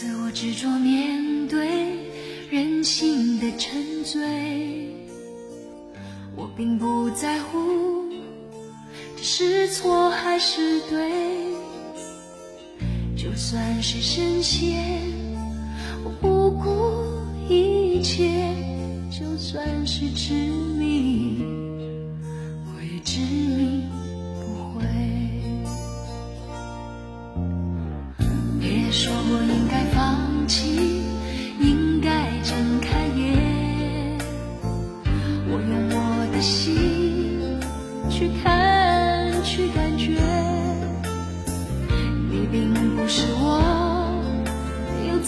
我执着面对任性的沉醉，我并不在乎这是错还是对，就算是深陷，我不顾一切，就算是执迷，我也执迷不悔。别说我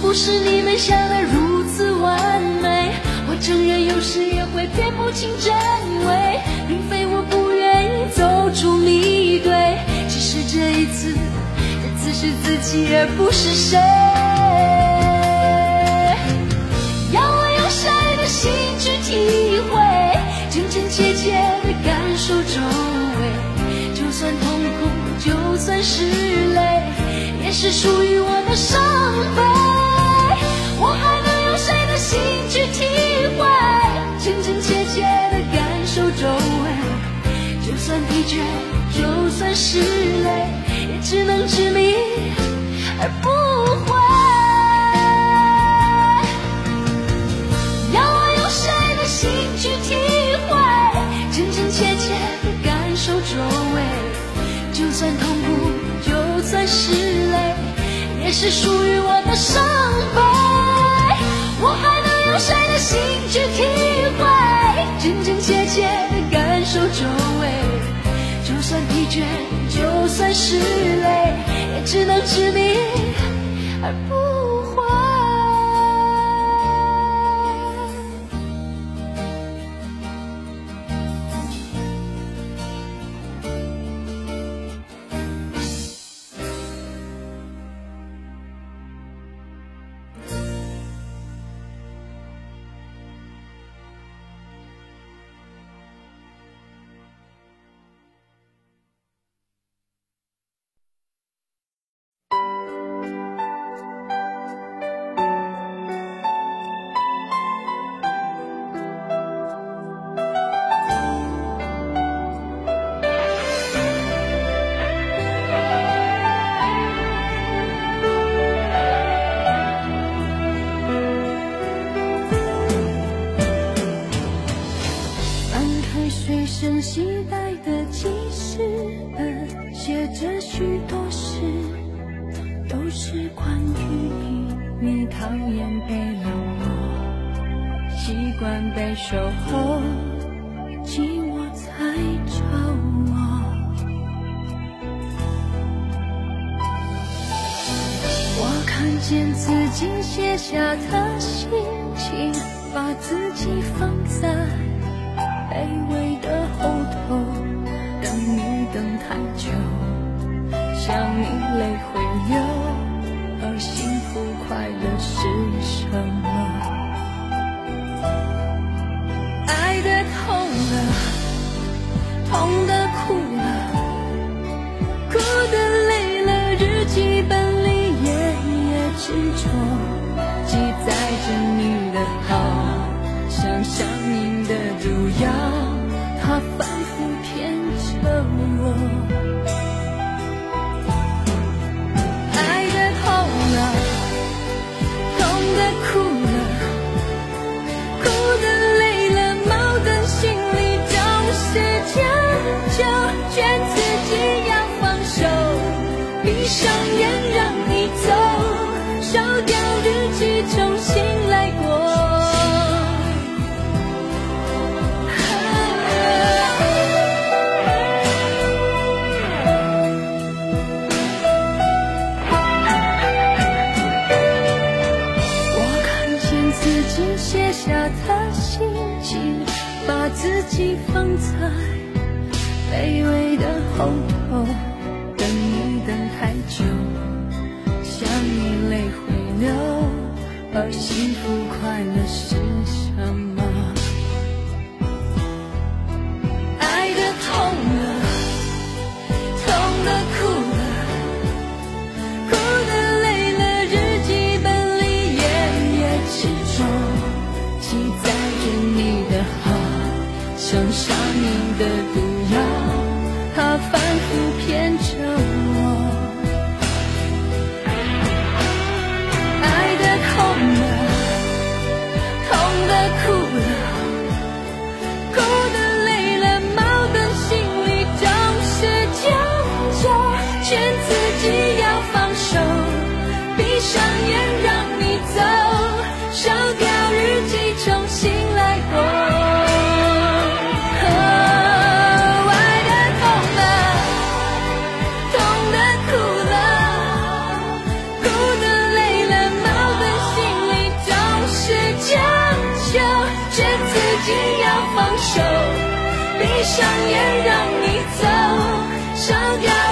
不是你们想的如此完美，我承认有时也会辨不清真伪，并非我不愿意走出迷堆，只是这一次，这次是自己而不是谁。要我用谁的心去体会，真真切切的感受周围，就算痛苦，就算是泪，也是属于我的伤拒绝，就算是泪，也只能执迷而不悔。要我用谁的心去体会，真真切切的感受周围，就算痛苦，就算是泪，也是属于我的伤悲。我还能用谁的心去体是泪，也只能执迷而不都是关于你你讨厌被冷落习惯被守候寂寞才找我。我看见自己写下的心情把自己放在卑微的后头等你等太久想你泪会快乐是什么？爱的痛了痛的哭了哭的累了日记本里页页执着上眼让你走，烧掉日记重新来过。我看见自己写下的心情，把自己放在卑微的后头。幸福快乐。想也让你走，烧掉。